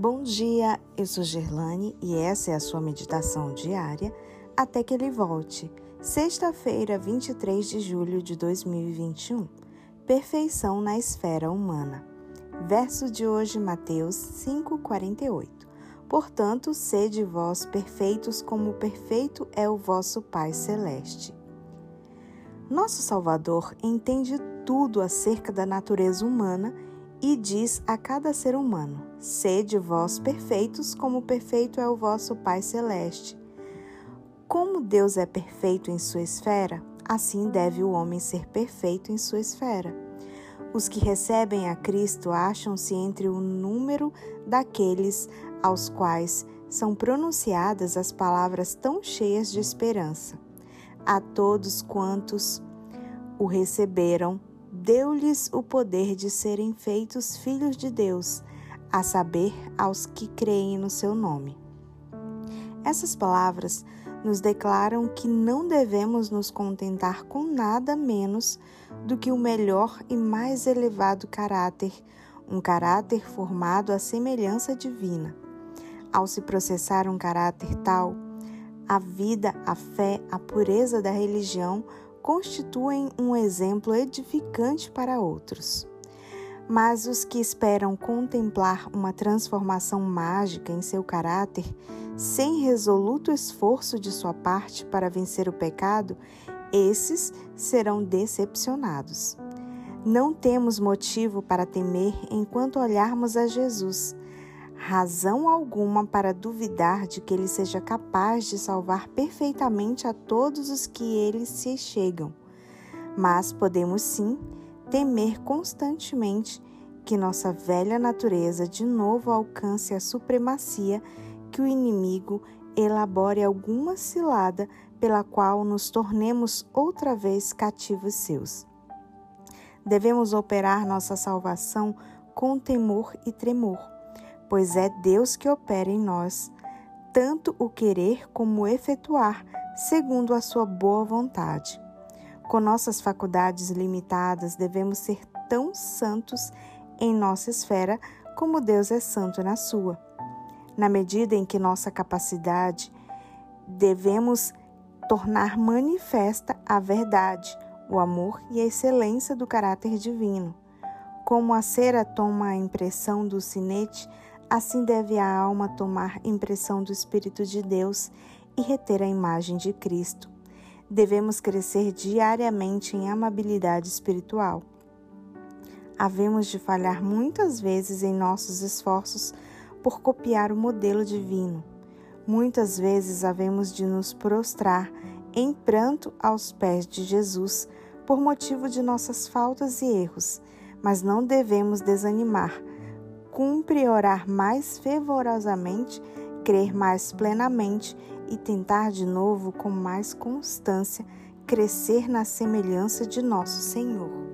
Bom dia, eu sou Gerlane e essa é a sua meditação diária até que ele volte. Sexta-feira, 23 de julho de 2021. Perfeição na esfera humana. Verso de hoje, Mateus 5:48. Portanto, sede vós perfeitos como perfeito é o vosso Pai celeste. Nosso Salvador entende tudo acerca da natureza humana e diz a cada ser humano: Sede vós perfeitos, como perfeito é o vosso Pai Celeste. Como Deus é perfeito em sua esfera, assim deve o homem ser perfeito em sua esfera. Os que recebem a Cristo acham-se entre o número daqueles aos quais são pronunciadas as palavras tão cheias de esperança. A todos quantos o receberam, deu-lhes o poder de serem feitos filhos de Deus, a saber, aos que creem no seu nome. Essas palavras nos declaram que não devemos nos contentar com nada menos do que o melhor e mais elevado caráter, um caráter formado à semelhança divina. Ao se processar um caráter tal, a vida, a fé, a pureza da religião constituem um exemplo edificante para outros. Mas os que esperam contemplar uma transformação mágica em seu caráter, sem resoluto esforço de sua parte para vencer o pecado, esses serão decepcionados. Não temos motivo para temer enquanto olharmos a Jesus razão alguma para duvidar de que ele seja capaz de salvar perfeitamente a todos os que ele se chegam. Mas podemos sim temer constantemente que nossa velha natureza de novo alcance a supremacia, que o inimigo elabore alguma cilada pela qual nos tornemos outra vez cativos seus. Devemos operar nossa salvação com temor e tremor pois é Deus que opera em nós, tanto o querer como o efetuar, segundo a sua boa vontade. Com nossas faculdades limitadas, devemos ser tão santos em nossa esfera como Deus é santo na sua. Na medida em que nossa capacidade, devemos tornar manifesta a verdade, o amor e a excelência do caráter divino. Como a cera toma a impressão do sinete, Assim deve a alma tomar impressão do Espírito de Deus e reter a imagem de Cristo. Devemos crescer diariamente em amabilidade espiritual. Havemos de falhar muitas vezes em nossos esforços por copiar o modelo divino. Muitas vezes havemos de nos prostrar em pranto aos pés de Jesus por motivo de nossas faltas e erros, mas não devemos desanimar cumpre orar mais fervorosamente, crer mais plenamente e tentar de novo com mais constância crescer na semelhança de nosso Senhor.